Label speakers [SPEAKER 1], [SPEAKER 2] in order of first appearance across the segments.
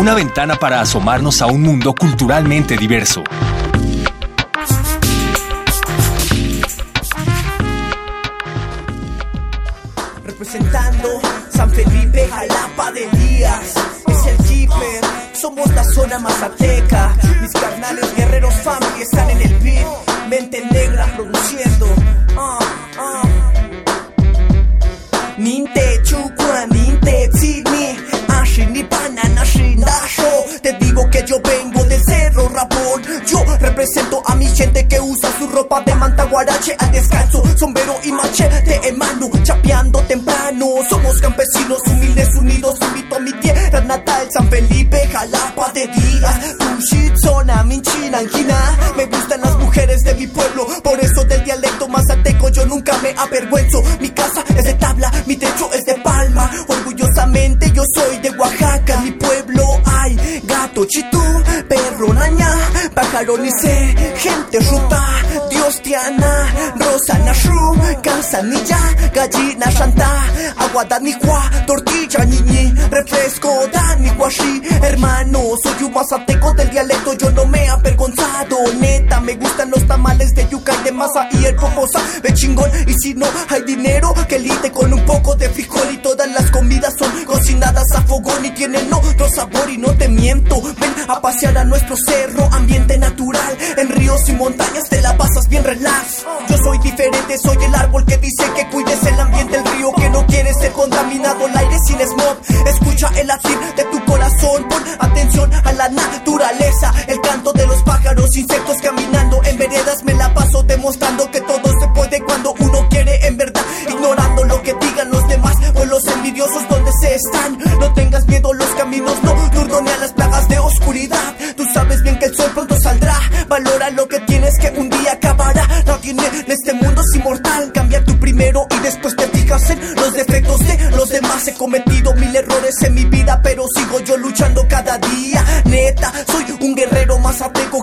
[SPEAKER 1] una ventana para asomarnos a un mundo culturalmente diverso.
[SPEAKER 2] Representando San Felipe, Jalapa de Díaz, es el keeper, somos la zona mazateca, mis carnales guerreros family están en el beat, mente negra produciendo, ah, ah. Ninte ropa de manta guarache al descanso, sombrero y machete en mano, chapeando temprano. Somos campesinos humildes unidos, invito a mi tierra natal, San Felipe, Jalapa de Díaz, Tushit, zona, Minchina. Me gustan las mujeres de mi pueblo, por eso del dialecto mazateco yo nunca me avergüenzo. Mi casa es de tabla, mi techo es de palma. Orgullosamente yo soy de Oaxaca, mi pueblo hay gato chitú, gente ruta, Dios tiana, rosa nashu, cansanilla, gallina shanta, agua danicua, tortilla niñi, refresco daniquashi, hermano, soy un mazateco del dialecto, yo no me he avergonzado, me gustan los tamales de yuca y de masa y el poposa de chingón, y si no hay dinero, que lite con un poco de frijol. Y todas las comidas son cocinadas a fogón y tienen otro sabor y no te miento, ven a pasear a nuestro cerro, ambiente natural, en ríos y montañas te la pasas bien relax. Yo soy diferente, soy el árbol que dice que cuides el ambiente, el río que no quiere ser contaminado, el aire sin smog. Escucha el latir de tu corazón, pon atención a la naturaleza, insectos caminando en veredas, me la paso demostrando que todo se puede cuando uno quiere en verdad, ignorando lo que digan los demás o los envidiosos donde se están. No tengas miedo, los caminos no turno ni a las plagas de oscuridad. Tú sabes bien que el sol pronto saldrá. Valora lo que tienes que un día acabará. No tiene en este mundo es inmortal. Cambia tú primero y después te fijas en los defectos de los demás. He cometido mil errores en mi vida, pero sigo yo luchando cada día. Neta, soy un guerrero más apego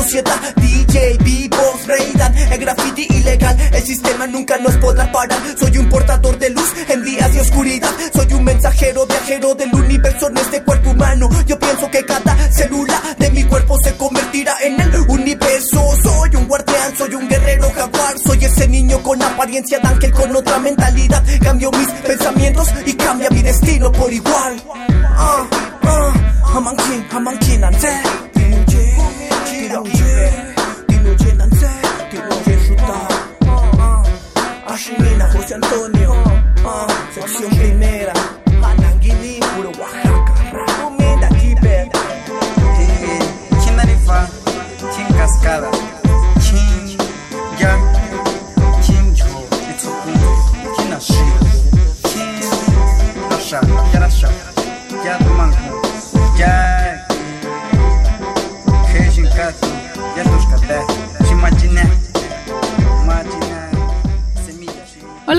[SPEAKER 2] sociedad. DJ, beatbox, breakdown, el graffiti ilegal. El sistema nunca nos podrá parar. Soy un portador de luz en días de oscuridad. Soy un mensajero, viajero del universo en este cuerpo humano. Yo pienso que cada célula de mi cuerpo se convertirá en el universo. Soy un guardián, soy un guerrero jaguar. Soy ese niño con apariencia de ángel con otra mentalidad. Cambio mis pensamientos y cambia mi destino por igual. Ah, José Antonio, ah, sección primera, Ananguini, puro Oaxaca, Comida Kiber,
[SPEAKER 3] Chinarifa, Chin Cascada,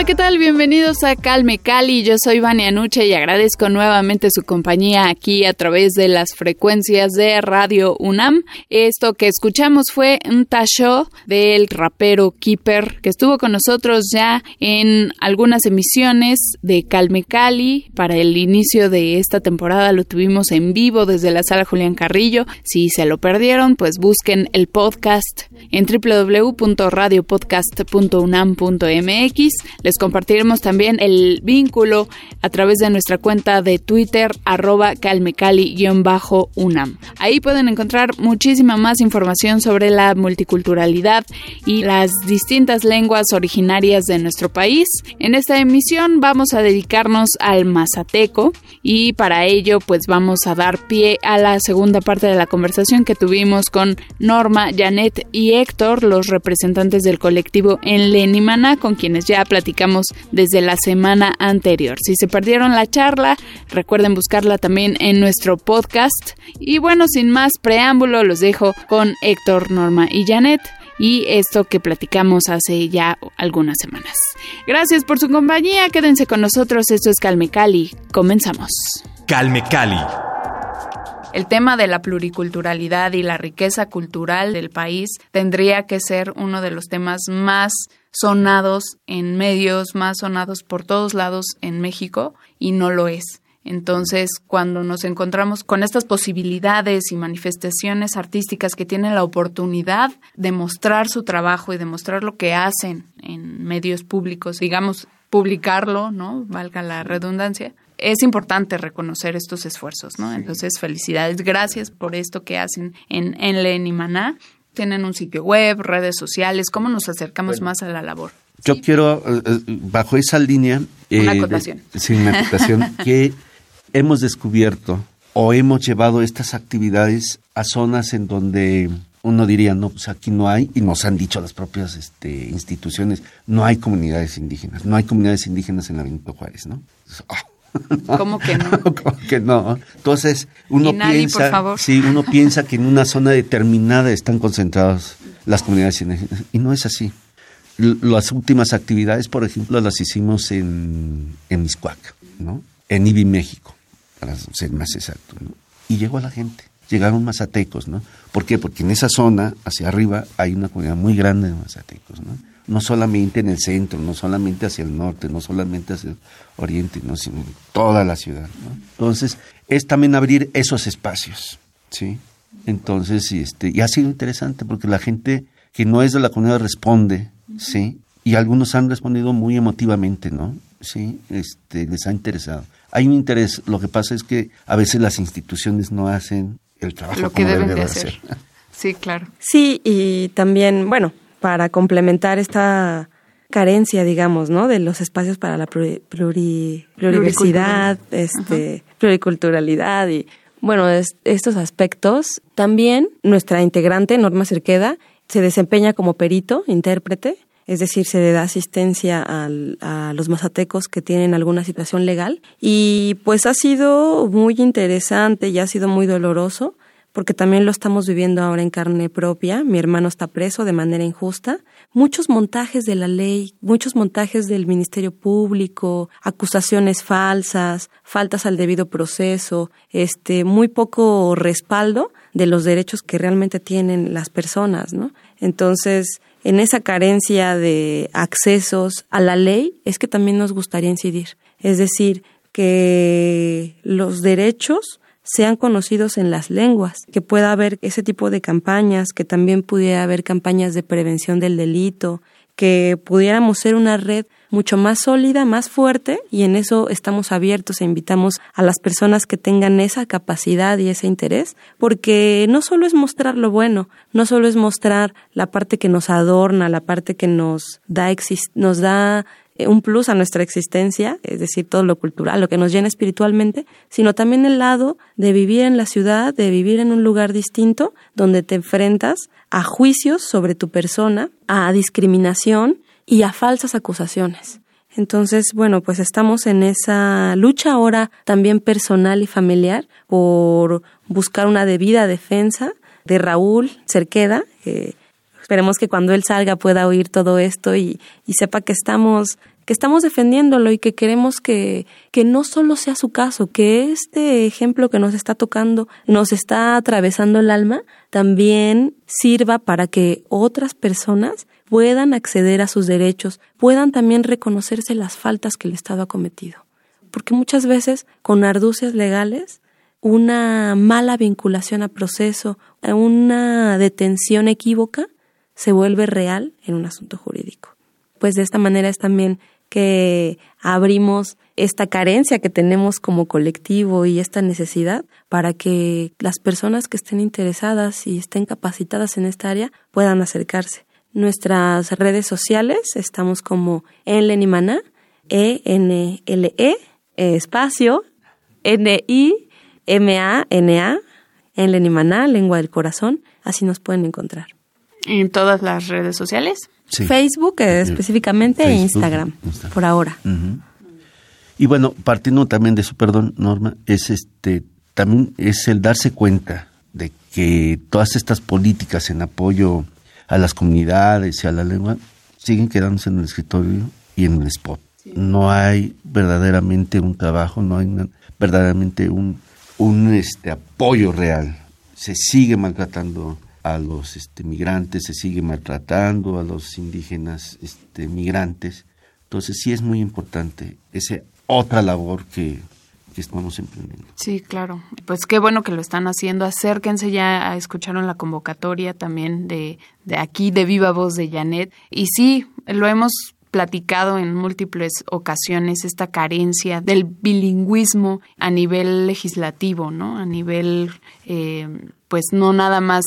[SPEAKER 4] Hola, ¿qué tal? Bienvenidos a Calme Cali. Yo soy Vania Nuche y agradezco nuevamente su compañía aquí a través de las frecuencias de Radio UNAM. Esto que escuchamos fue un tasho del rapero Keeper que estuvo con nosotros ya en algunas emisiones de Calme Cali. Para el inicio de esta temporada lo tuvimos en vivo desde la sala Julián Carrillo. Si se lo perdieron, pues busquen el podcast en www.radiopodcast.unam.mx. Les compartiremos también el vínculo a través de nuestra cuenta de Twitter, arroba calmecali-unam. Ahí pueden encontrar muchísima más información sobre la multiculturalidad y las distintas lenguas originarias de nuestro país. En esta emisión vamos a dedicarnos al mazateco y para ello pues vamos a dar pie a la segunda parte de la conversación que tuvimos con Norma, Janet y Héctor, los representantes del colectivo en Lenimana, con quienes ya platicamos desde la semana anterior. Si se perdieron la charla, recuerden buscarla también en nuestro podcast. Y bueno, sin más preámbulo, los dejo con Héctor, Norma y Janet y esto que platicamos hace ya algunas semanas. Gracias por su compañía, quédense con nosotros, esto es Calme Cali, comenzamos.
[SPEAKER 1] Calme Cali.
[SPEAKER 4] El tema de la pluriculturalidad y la riqueza cultural del país tendría que ser uno de los temas más sonados en medios, más sonados por todos lados en México y no lo es. Entonces, cuando nos encontramos con estas posibilidades y manifestaciones artísticas que tienen la oportunidad de mostrar su trabajo y de mostrar lo que hacen en medios públicos, digamos, publicarlo, ¿no? Valga la redundancia, es importante reconocer estos esfuerzos, ¿no? Entonces, felicidades, gracias por esto que hacen en Enlen y Maná. Tienen un sitio web, redes sociales, ¿cómo nos acercamos más a la labor?
[SPEAKER 5] Yo quiero, eh, eh, bajo esa línea...
[SPEAKER 4] Una eh, acotación.
[SPEAKER 5] sí, una acotación, que hemos descubierto o hemos llevado estas actividades a zonas en donde uno diría, no, pues aquí no hay, y nos han dicho las propias este, instituciones, no hay comunidades indígenas, no hay comunidades indígenas en la Benito Juárez, ¿no?
[SPEAKER 4] Oh. ¿Cómo que no?
[SPEAKER 5] ¿Cómo que no? Entonces, uno piensa, sí, uno piensa que en una zona determinada están concentradas las comunidades indígenas, y no es así. las últimas actividades, por ejemplo, las hicimos en, en Miscuac, ¿no? En IBI México para ser más exacto, ¿no? Y llegó la gente, llegaron mazatecos, ¿no? ¿Por qué? Porque en esa zona, hacia arriba, hay una comunidad muy grande de mazatecos, ¿no? No solamente en el centro, no solamente hacia el norte, no solamente hacia el oriente, ¿no? sino en toda la ciudad, ¿no? Entonces, es también abrir esos espacios, ¿sí? Entonces, y, este, y ha sido interesante porque la gente que no es de la comunidad responde, ¿sí? Y algunos han respondido muy emotivamente, ¿no? Sí, este, les ha interesado hay un interés. Lo que pasa es que a veces las instituciones no hacen el trabajo
[SPEAKER 4] Lo que deben de hacer. Sí, claro.
[SPEAKER 6] Sí, y también, bueno, para complementar esta carencia, digamos, ¿no? De los espacios para la pluriversidad, este, pluriculturalidad y, bueno, estos aspectos. También nuestra integrante, Norma Cerqueda, se desempeña como perito, intérprete, es decir, se le da asistencia a los mazatecos que tienen alguna situación legal. Y pues ha sido muy interesante y ha sido muy doloroso, porque también lo estamos viviendo ahora en carne propia. Mi hermano está preso de manera injusta. Muchos montajes de la ley, muchos montajes del Ministerio Público, acusaciones falsas, faltas al debido proceso, este, muy poco respaldo de los derechos que realmente tienen las personas, ¿no? Entonces, en esa carencia de accesos a la ley es que también nos gustaría incidir. Es decir, que los derechos sean conocidos en las lenguas, que pueda haber ese tipo de campañas, que también pudiera haber campañas de prevención del delito, que pudiéramos ser una red mucho más sólida, más fuerte, y en eso estamos abiertos e invitamos a las personas que tengan esa capacidad y ese interés, porque no solo es mostrar lo bueno, no solo es mostrar la parte que nos adorna, la parte que nos da, nos da un plus a nuestra existencia, es decir, todo lo cultural, lo que nos llena espiritualmente, sino también el lado de vivir en la ciudad, de vivir en un lugar distinto, donde te enfrentas a juicios sobre tu persona, a discriminación y a falsas acusaciones. Entonces, bueno, pues estamos en esa lucha ahora también personal y familiar por buscar una debida defensa de Raúl Cerqueda. esperemos que cuando él salga pueda oír todo esto y, y sepa que estamos que estamos defendiéndolo y que queremos que, que no solo sea su caso, que este ejemplo que nos está tocando, nos está atravesando el alma, también sirva para que otras personas puedan acceder a sus derechos, puedan también reconocerse las faltas que el Estado ha cometido. Porque muchas veces, con arducias legales, una mala vinculación a proceso, una detención equívoca, se vuelve real en un asunto jurídico. Pues de esta manera es también que abrimos esta carencia que tenemos como colectivo y esta necesidad para que las personas que estén interesadas y estén capacitadas en esta área puedan acercarse. Nuestras redes sociales estamos como Enlenimana, E-N-L-E, e, espacio, N-I-M-A-N-A, Enlenimana, lengua del corazón, así nos pueden encontrar.
[SPEAKER 4] ¿En todas las redes sociales?
[SPEAKER 6] Facebook específicamente e Instagram, por ahora.
[SPEAKER 5] Y bueno, partiendo también de su perdón, Norma, es este también es el darse cuenta de que todas estas políticas en apoyo a las comunidades y a la lengua siguen quedándose en el escritorio y en el spot. No hay verdaderamente un trabajo, no hay verdaderamente un, un este, apoyo real. Se sigue maltratando a los este, migrantes, se sigue maltratando a los indígenas este, migrantes. Entonces sí es muy importante esa otra labor que, que estamos emprendiendo.
[SPEAKER 4] Sí, claro. Pues qué bueno que lo están haciendo. Acérquense ya, escucharon la convocatoria también de, de aquí, de Viva Voz de Janet. Y sí, lo hemos platicado en múltiples ocasiones esta carencia del bilingüismo a nivel legislativo, ¿no? A nivel, eh, pues no nada más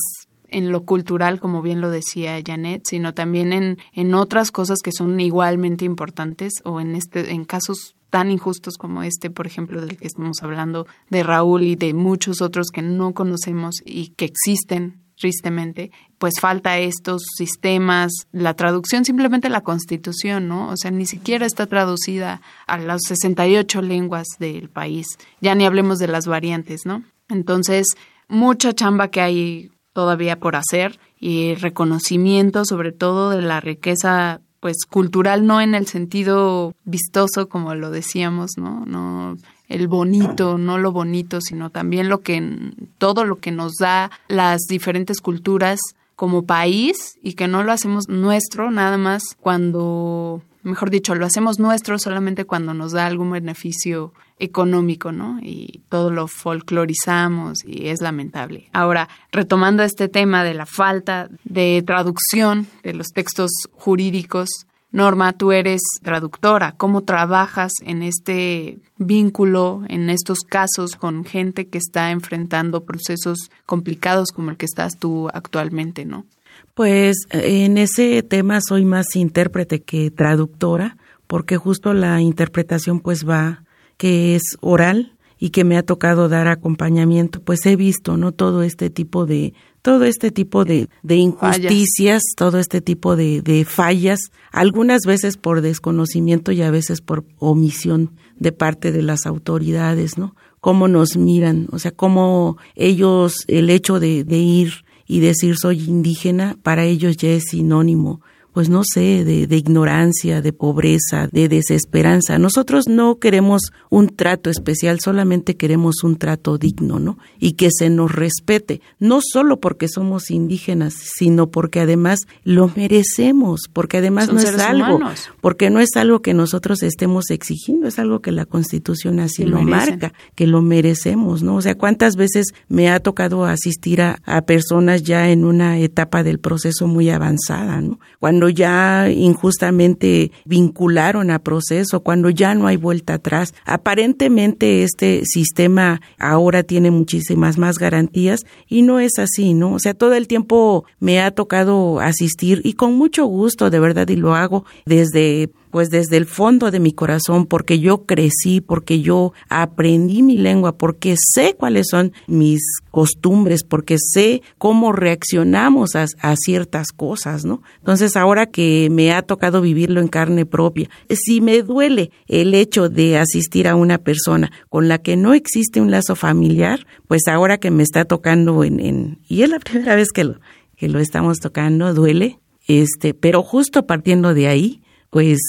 [SPEAKER 4] en lo cultural, como bien lo decía Janet, sino también en, en otras cosas que son igualmente importantes o en este, en casos tan injustos como este, por ejemplo, del que estamos hablando de Raúl y de muchos otros que no conocemos y que existen tristemente, pues falta estos sistemas, la traducción simplemente la constitución, ¿no? O sea, ni siquiera está traducida a las 68 lenguas del país, ya ni hablemos de las variantes, ¿no? Entonces, mucha chamba que hay todavía por hacer y reconocimiento sobre todo de la riqueza pues cultural no en el sentido vistoso como lo decíamos, ¿no? No el bonito, no lo bonito, sino también lo que todo lo que nos da las diferentes culturas como país y que no lo hacemos nuestro nada más cuando mejor dicho, lo hacemos nuestro solamente cuando nos da algún beneficio económico, ¿no? Y todo lo folclorizamos y es lamentable. Ahora, retomando este tema de la falta de traducción de los textos jurídicos, Norma, tú eres traductora. ¿Cómo trabajas en este vínculo, en estos casos con gente que está enfrentando procesos complicados como el que estás tú actualmente, no?
[SPEAKER 7] Pues en ese tema soy más intérprete que traductora, porque justo la interpretación pues va que es oral y que me ha tocado dar acompañamiento, pues he visto, ¿no? Todo este tipo de, todo este tipo de, de injusticias, todo este tipo de, de fallas, algunas veces por desconocimiento y a veces por omisión de parte de las autoridades, ¿no? Cómo nos miran, o sea, cómo ellos, el hecho de, de ir y decir soy indígena, para ellos ya es sinónimo pues no sé, de, de, ignorancia, de pobreza, de desesperanza. Nosotros no queremos un trato especial, solamente queremos un trato digno, ¿no? Y que se nos respete, no solo porque somos indígenas, sino porque además lo merecemos, porque además no es algo, porque no es algo que nosotros estemos exigiendo, es algo que la Constitución así lo, marca, que lo merecemos, ¿no? O sea, cuántas veces me ha tocado asistir a, a personas ya en una etapa del proceso muy avanzada, ¿no? Cuando ya injustamente vincularon a proceso, cuando ya no hay vuelta atrás. Aparentemente este sistema ahora tiene muchísimas más garantías y no es así, ¿no? O sea, todo el tiempo me ha tocado asistir y con mucho gusto, de verdad, y lo hago desde pues desde el fondo de mi corazón, porque yo crecí, porque yo aprendí mi lengua, porque sé cuáles son mis costumbres, porque sé cómo reaccionamos a, ciertas cosas, ¿no? Entonces, ahora que me ha tocado vivirlo en carne propia, si me duele el hecho de asistir a una persona con la que no existe un lazo familiar, pues ahora que me está tocando en, en y es la primera vez que lo, que lo estamos tocando, duele, este, pero justo partiendo de ahí, pues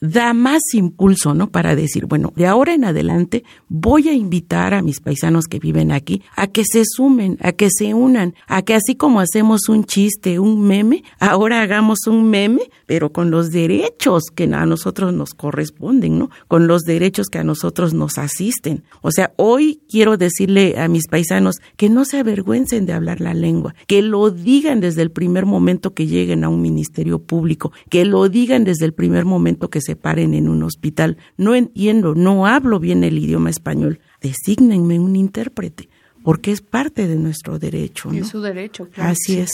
[SPEAKER 7] da más impulso, ¿no? Para decir, bueno, de ahora en adelante voy a invitar a mis paisanos que viven aquí a que se sumen, a que se unan, a que así como hacemos un chiste, un meme, ahora hagamos un meme, pero con los derechos que a nosotros nos corresponden, ¿no? Con los derechos que a nosotros nos asisten. O sea, hoy quiero decirle a mis paisanos que no se avergüencen de hablar la lengua, que lo digan desde el primer momento que lleguen a un ministerio público, que lo digan desde el primer momento que se se paren en un hospital. No entiendo, no hablo bien el idioma español. Desígnenme un intérprete, porque es parte de nuestro derecho.
[SPEAKER 4] Es su derecho, claro.
[SPEAKER 7] Así es.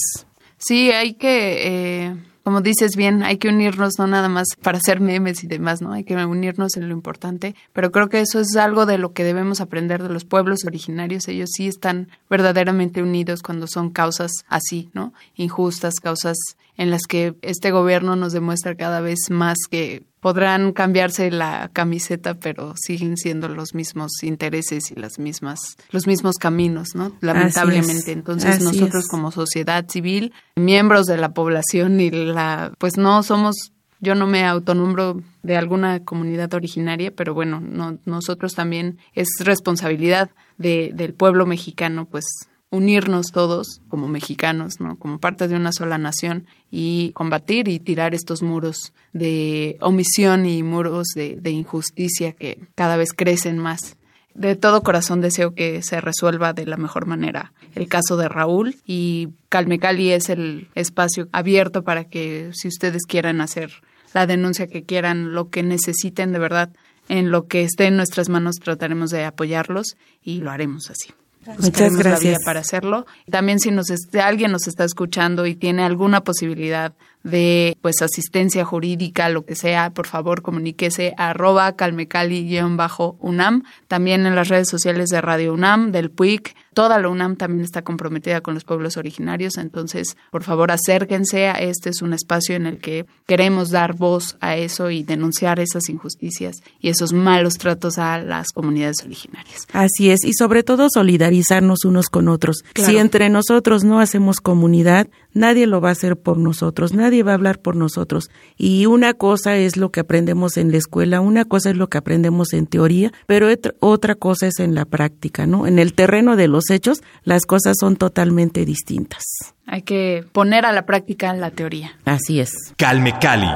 [SPEAKER 4] Sí, hay que, eh, como dices bien, hay que unirnos no nada más para hacer memes y demás, ¿no? Hay que unirnos en lo importante, pero creo que eso es algo de lo que debemos aprender de los pueblos originarios. Ellos sí están verdaderamente unidos cuando son causas así, ¿no? Injustas, causas en las que este gobierno nos demuestra cada vez más que podrán cambiarse la camiseta, pero siguen siendo los mismos intereses y las mismas, los mismos caminos, ¿no? Lamentablemente. Entonces nosotros como sociedad civil, miembros de la población y la, pues no somos yo no me autonombro de alguna comunidad originaria, pero bueno, no, nosotros también es responsabilidad de, del pueblo mexicano, pues unirnos todos como mexicanos, ¿no? como parte de una sola nación y combatir y tirar estos muros de omisión y muros de, de injusticia que cada vez crecen más. De todo corazón deseo que se resuelva de la mejor manera el caso de Raúl y Calme Cali es el espacio abierto para que si ustedes quieran hacer la denuncia que quieran, lo que necesiten de verdad, en lo que esté en nuestras manos trataremos de apoyarlos y lo haremos así.
[SPEAKER 7] Muchas gracias.
[SPEAKER 4] para hacerlo. También si nos alguien nos está escuchando y tiene alguna posibilidad de pues asistencia jurídica, lo que sea, por favor comuníquese a arroba calmecali-unam, también en las redes sociales de Radio UNAM, del PUIC, toda la UNAM también está comprometida con los pueblos originarios, entonces por favor acérquense a este es un espacio en el que queremos dar voz a eso y denunciar esas injusticias y esos malos tratos a las comunidades originarias.
[SPEAKER 7] Así es, y sobre todo solidarizarnos unos con otros. Si entre nosotros no hacemos comunidad, nadie lo va a hacer por nosotros, nadie va a hablar por nosotros. Y una cosa es lo que aprendemos en la escuela, una cosa es lo que aprendemos en teoría, pero otra cosa es en la práctica, ¿no? En el terreno de los hechos, las cosas son totalmente distintas.
[SPEAKER 4] Hay que poner a la práctica la teoría.
[SPEAKER 7] Así es.
[SPEAKER 1] Calme Cali.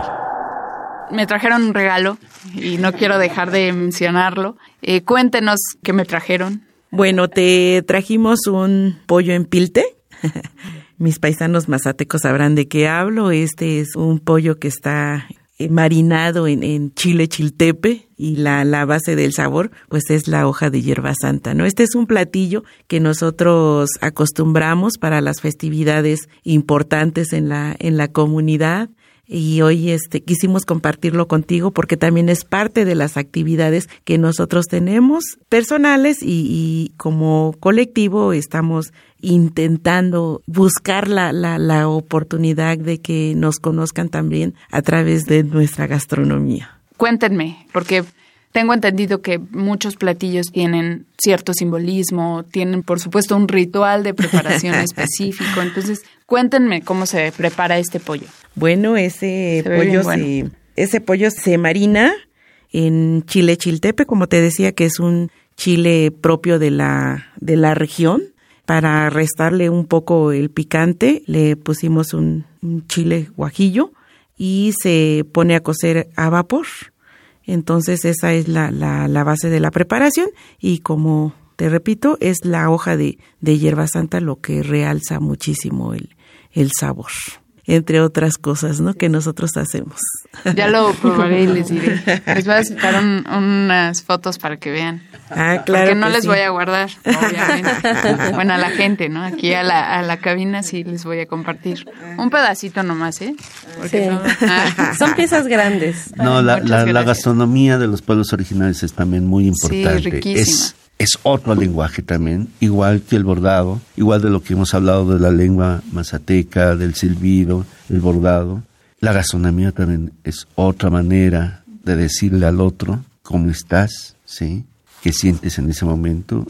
[SPEAKER 4] Me trajeron un regalo y no quiero dejar de mencionarlo. Eh, cuéntenos qué me trajeron.
[SPEAKER 7] Bueno, te trajimos un pollo en pilte. Mis paisanos mazatecos sabrán de qué hablo. Este es un pollo que está marinado en, chile chiltepe y la, base del sabor pues es la hoja de hierba santa, ¿no? Este es un platillo que nosotros acostumbramos para las festividades importantes en la, en la comunidad y hoy este quisimos compartirlo contigo porque también es parte de las actividades que nosotros tenemos personales y, como colectivo estamos intentando buscar la, la, la oportunidad de que nos conozcan también a través de nuestra gastronomía.
[SPEAKER 4] Cuéntenme, porque tengo entendido que muchos platillos tienen cierto simbolismo, tienen por supuesto un ritual de preparación específico. Entonces, cuéntenme cómo se prepara este pollo.
[SPEAKER 7] Bueno, ese pollo se, ese pollo se marina en chile chiltepe, como te decía, que es un chile propio de la de la región. Para restarle un poco el picante, le pusimos un chile guajillo y se pone a cocer a vapor. Entonces esa es la, la, la base de la preparación y como te repito, es la hoja de, de hierba santa lo que realza muchísimo el, el sabor entre otras cosas, ¿no? Que nosotros hacemos.
[SPEAKER 4] Ya lo probaré y les diré. Les voy a sacar unas fotos para que vean.
[SPEAKER 7] Ah, claro.
[SPEAKER 4] Porque no les voy a guardar, obviamente. bueno, a la gente, ¿no? Aquí a la, a la cabina sí les voy a compartir. Un pedacito nomás, ¿eh?
[SPEAKER 6] sí. Ah. Son piezas grandes.
[SPEAKER 5] No, la, la, gastronomía de los pueblos originales es también muy importante.
[SPEAKER 4] Sí, riquísima
[SPEAKER 5] es otro lenguaje también, igual que el bordado, igual de lo que hemos hablado de la lengua mazateca, del silbido, el bordado. La gastronomía también es otra manera de decirle al otro cómo estás, ¿sí? qué sientes en ese momento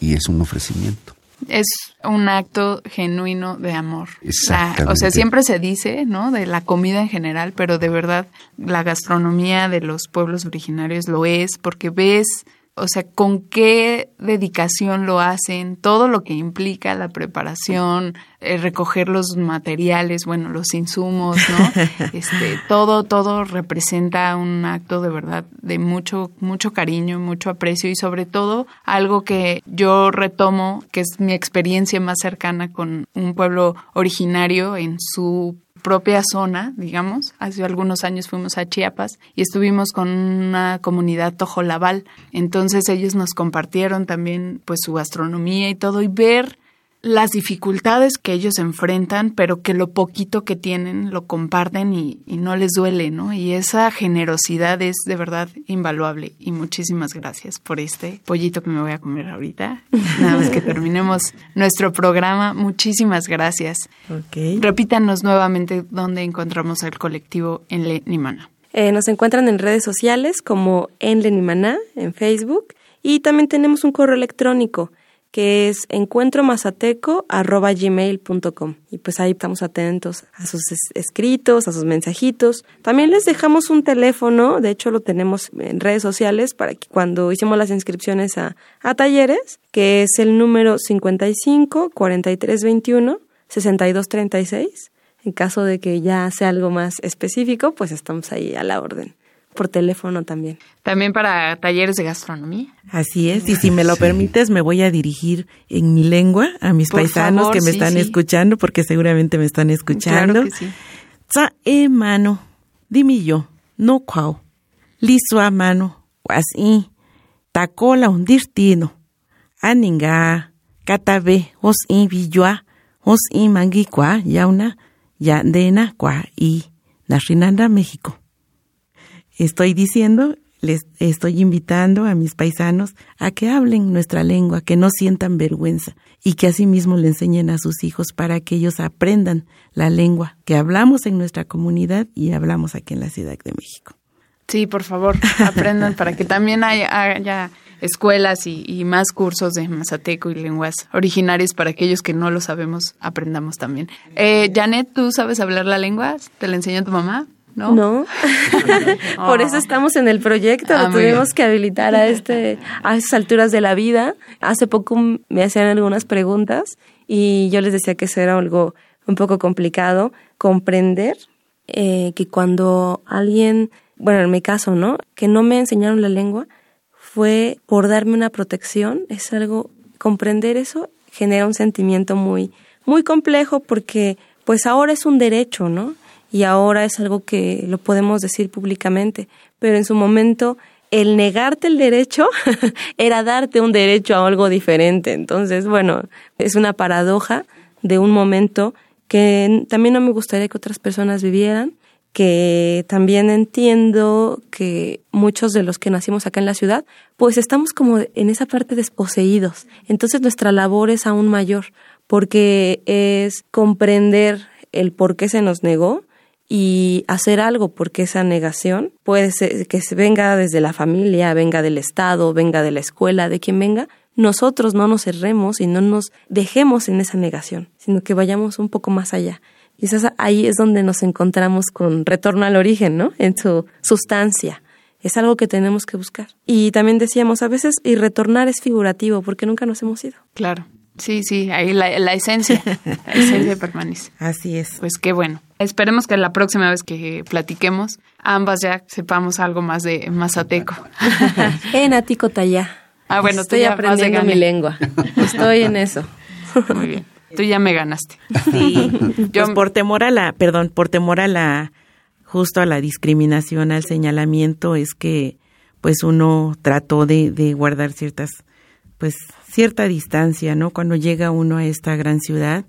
[SPEAKER 5] y, es un ofrecimiento.
[SPEAKER 4] Es un acto genuino de amor.
[SPEAKER 5] Exactamente.
[SPEAKER 4] o sea, siempre se dice, ¿no? De la comida en general, pero de verdad la gastronomía de los pueblos originarios lo es porque ves o sea, con qué dedicación lo hacen, todo lo que implica la preparación, eh, recoger los materiales, bueno, los insumos, ¿no? Este, todo, todo representa un acto de verdad de mucho, mucho cariño, mucho aprecio y sobre todo algo que yo retomo, que es mi experiencia más cercana con un pueblo originario en su propia zona, digamos. Hace algunos años fuimos a Chiapas y estuvimos con una comunidad tojolabal. Entonces ellos nos compartieron también pues su gastronomía y todo y ver las dificultades que ellos enfrentan, pero que lo poquito que tienen lo comparten y, no les duele, ¿no? Y esa generosidad es de verdad invaluable. Y muchísimas gracias por este pollito que me voy a comer ahorita. Nada más que terminemos nuestro programa. Muchísimas gracias. Okay. Repítanos nuevamente dónde encontramos al colectivo en Nimana.
[SPEAKER 6] Eh, nos encuentran en redes sociales como en Nimaná, en Facebook, y también tenemos un correo electrónico que es encuentromazateco.gmail.com. Y pues ahí estamos atentos a sus escritos, a sus mensajitos. También les dejamos un teléfono, de hecho lo tenemos en redes sociales para que cuando hicimos las inscripciones a, a talleres, que es el número 55 43 21 62 36. En caso de que ya sea algo más específico, pues estamos ahí a la orden por teléfono también.
[SPEAKER 4] También para talleres de gastronomía.
[SPEAKER 7] Así es, y si me lo permites, me voy a dirigir en mi lengua a mis paisanos que me están escuchando, porque seguramente me están escuchando. Claro que sí. Tsa e mano, dimi yo, no cuau, liso a mano, i, tacola un dirtino, aninga, catabe, os in villua, os in manguicua, yauna, ya dena, cua y, Nashinanda, México estoy diciendo, les estoy invitando a mis paisanos a que hablen nuestra lengua, que no sientan vergüenza y que asimismo le enseñen a sus hijos para que ellos aprendan la lengua que hablamos en nuestra comunidad y hablamos aquí en la Ciudad de México.
[SPEAKER 4] Sí, por favor, aprendan para que también haya, escuelas y, más cursos de mazateco y lenguas originarias para aquellos que no lo sabemos, aprendamos también. Eh, Janet, ¿tú sabes hablar la lengua? ¿Te la enseñó tu mamá? ¿No?
[SPEAKER 6] No. Por eso estamos en el proyecto, lo ah, tuvimos que habilitar a este a esas alturas de la vida. Hace poco me hacían algunas preguntas y yo les decía que eso era algo un poco complicado comprender eh, que cuando alguien, bueno, en mi caso, ¿no? Que no me enseñaron la lengua fue por darme una protección, es algo comprender eso genera un sentimiento muy muy complejo porque pues ahora es un derecho, ¿no? Y ahora es algo que lo podemos decir públicamente, pero en su momento el negarte el derecho era darte un derecho a algo diferente. Entonces, bueno, es una paradoja de un momento que también no me gustaría que otras personas vivieran, que también entiendo que muchos de los que nacimos acá en la ciudad, pues estamos como en esa parte desposeídos. Entonces nuestra labor es aún mayor, porque es comprender el por qué se nos negó, y hacer algo porque esa negación puede ser que se venga desde la familia, venga del Estado, venga de la escuela, de quien venga, nosotros no nos cerremos y no nos dejemos en esa negación, sino que vayamos un poco más allá. Quizás ahí es donde nos encontramos con retorno al origen, ¿no? En su sustancia. Es algo que tenemos que buscar. Y también decíamos, a veces, y retornar es figurativo, porque nunca nos hemos ido.
[SPEAKER 4] Claro. Sí, sí, ahí la, esencia, la esencia permanece.
[SPEAKER 7] Así es.
[SPEAKER 4] Pues qué bueno. Esperemos que la próxima vez que platiquemos, ambas ya sepamos algo más de mazateco.
[SPEAKER 6] en Atico Taya.
[SPEAKER 4] Ah, bueno,
[SPEAKER 6] estoy aprendiendo mi lengua. Estoy en eso.
[SPEAKER 4] Muy bien. Tú ya me ganaste.
[SPEAKER 7] Sí. Yo pues por temor a la, perdón, por temor a la justo a la discriminación, al señalamiento, es que pues uno trató de, de guardar ciertas pues cierta distancia, ¿no? Cuando llega uno a esta gran ciudad,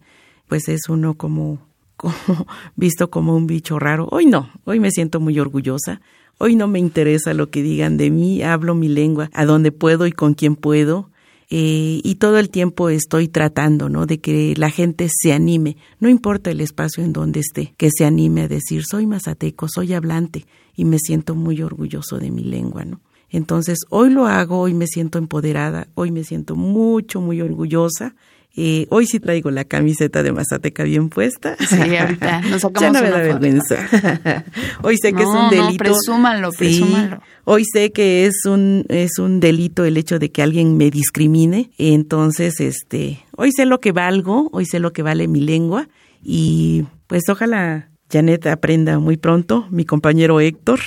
[SPEAKER 7] pues es uno como, visto como un bicho raro. Hoy no, hoy me siento muy orgullosa. Hoy no me interesa lo que digan de mí, hablo mi lengua a donde puedo y con quien puedo. Eh, y todo el tiempo estoy tratando, ¿no? De que la gente se anime, no importa el espacio en donde esté, que se anime a decir, soy mazateco, soy hablante y me siento muy orgulloso de mi lengua, ¿no? Entonces, hoy lo hago, hoy me siento empoderada, hoy me siento mucho, muy orgullosa. Eh, hoy sí traigo la camiseta de Mazateca bien puesta.
[SPEAKER 4] Sí, ahorita nos sacamos
[SPEAKER 7] ya no me da vergüenza. hoy sé que es un delito.
[SPEAKER 4] No, presúmanlo, presúmanlo.
[SPEAKER 7] Hoy sé que es un es un delito el hecho de que alguien me discrimine. Entonces, este, hoy sé lo que valgo, hoy sé lo que vale mi lengua y pues ojalá Janet aprenda muy pronto, mi compañero Héctor,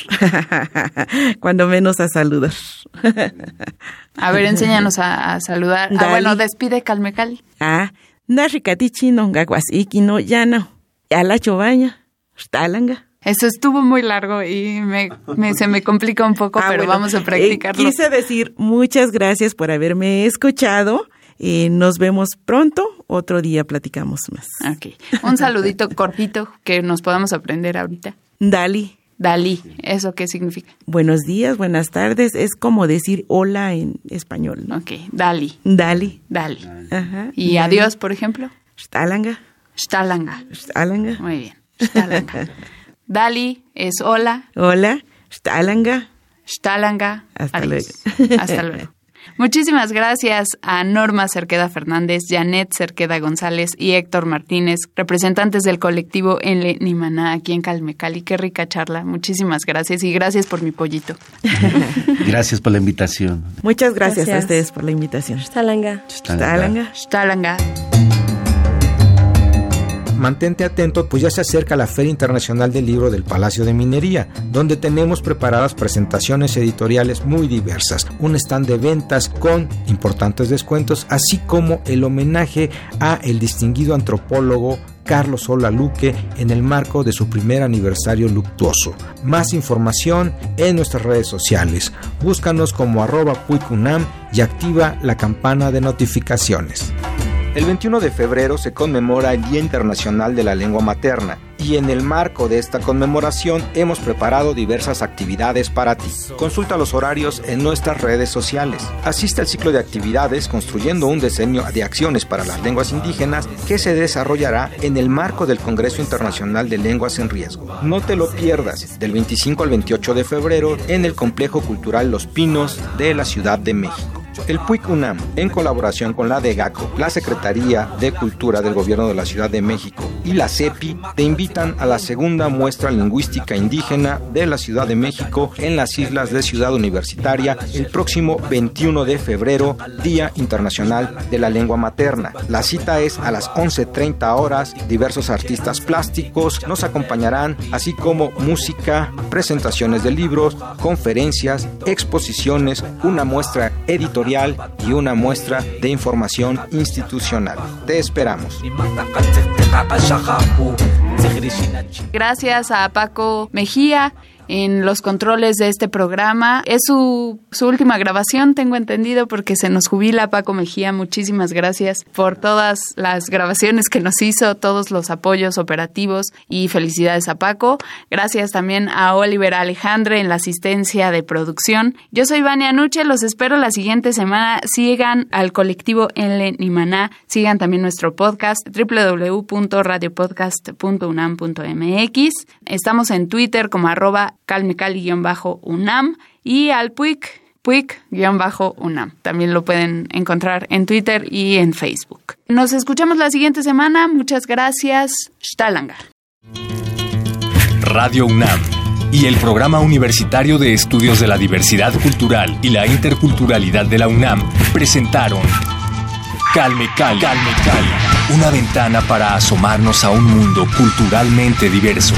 [SPEAKER 7] cuando menos a saludar.
[SPEAKER 4] a ver, enséñanos a, saludar. Ah, bueno, despide Calmecal.
[SPEAKER 7] Ah, naricatichi no no llano, a la chobaña, stalanga.
[SPEAKER 4] Eso estuvo muy largo y me, se me complica un poco, ah, pero vamos a practicarlo.
[SPEAKER 7] Eh, quise decir muchas gracias por haberme escuchado Eh, nos vemos pronto, otro día platicamos más.
[SPEAKER 4] Ok. Un saludito cortito que nos podamos aprender ahorita.
[SPEAKER 7] Dali.
[SPEAKER 4] Dalí, ¿eso qué significa?
[SPEAKER 7] Buenos días, buenas tardes, es como decir hola en español.
[SPEAKER 4] Ok, Dali.
[SPEAKER 7] Dali.
[SPEAKER 4] Dali. Ajá. ¿Y adiós, por ejemplo?
[SPEAKER 7] Stalanga.
[SPEAKER 4] Stalanga.
[SPEAKER 7] Stalanga.
[SPEAKER 4] Muy bien. Stalanga. Dali es hola.
[SPEAKER 7] Hola. Stalanga.
[SPEAKER 4] Stalanga.
[SPEAKER 7] Hasta luego.
[SPEAKER 4] Hasta luego. Muchísimas gracias a Norma Cerqueda Fernández, Janet Cerqueda González y Héctor Martínez, representantes del colectivo Enle Nimaná aquí en Calmecali. Qué rica charla. Muchísimas gracias y gracias por mi pollito.
[SPEAKER 5] gracias por la invitación.
[SPEAKER 7] Muchas gracias, a ustedes por la invitación.
[SPEAKER 6] Stalanga.
[SPEAKER 7] Stalanga.
[SPEAKER 4] Stalanga
[SPEAKER 8] mantente atento, pues ya se acerca la Feria Internacional del Libro del Palacio de Minería, donde tenemos preparadas presentaciones editoriales muy diversas, un stand de ventas con importantes descuentos, así como el homenaje a el distinguido antropólogo Carlos Sola Luque en el marco de su primer aniversario luctuoso. Más información en nuestras redes sociales. Búscanos como arroba puicunam y activa la campana de notificaciones. El 21 de febrero se conmemora el Día Internacional de la Lengua Materna y en el marco de esta conmemoración hemos preparado diversas actividades para ti. Consulta los horarios en nuestras redes sociales. Asiste al ciclo de actividades construyendo un diseño de acciones para las lenguas indígenas que se desarrollará en el marco del Congreso Internacional de Lenguas en Riesgo. No te lo pierdas del 25 al 28 de febrero en el Complejo Cultural Los Pinos de la Ciudad de México. El PUIC UNAM, en colaboración con la DEGACO, la Secretaría de Cultura del Gobierno de la Ciudad de México y la CEPI, te invitan a la segunda muestra lingüística indígena de la Ciudad de México en las islas de Ciudad Universitaria el próximo 21 de febrero, Día Internacional de la Lengua Materna. La cita es a las 11.30 horas. Diversos artistas plásticos nos acompañarán, así como música, presentaciones de libros, conferencias, exposiciones, una muestra editorial y una muestra de información institucional. Te esperamos.
[SPEAKER 4] Gracias a Paco Mejía en los controles de este programa. Es su, su, última grabación, tengo entendido, porque se nos jubila Paco Mejía. Muchísimas gracias por todas las grabaciones que nos hizo, todos los apoyos operativos y felicidades a Paco. Gracias también a Oliver Alejandre en la asistencia de producción. Yo soy Vania Nuche, los espero la siguiente semana. Sigan al colectivo Enle Nimaná, sigan también nuestro podcast www.radiopodcast.unam.mx. Estamos en Twitter como arroba calmecali-unam y al Puic, Puic-unam. También lo pueden encontrar en Twitter y en Facebook. Nos escuchamos la siguiente semana. Muchas gracias. Stalanga.
[SPEAKER 1] Radio UNAM y el Programa Universitario de Estudios de la Diversidad Cultural y la Interculturalidad de la UNAM presentaron Calme Cali, Calme Cali, una ventana para asomarnos a un mundo culturalmente diverso.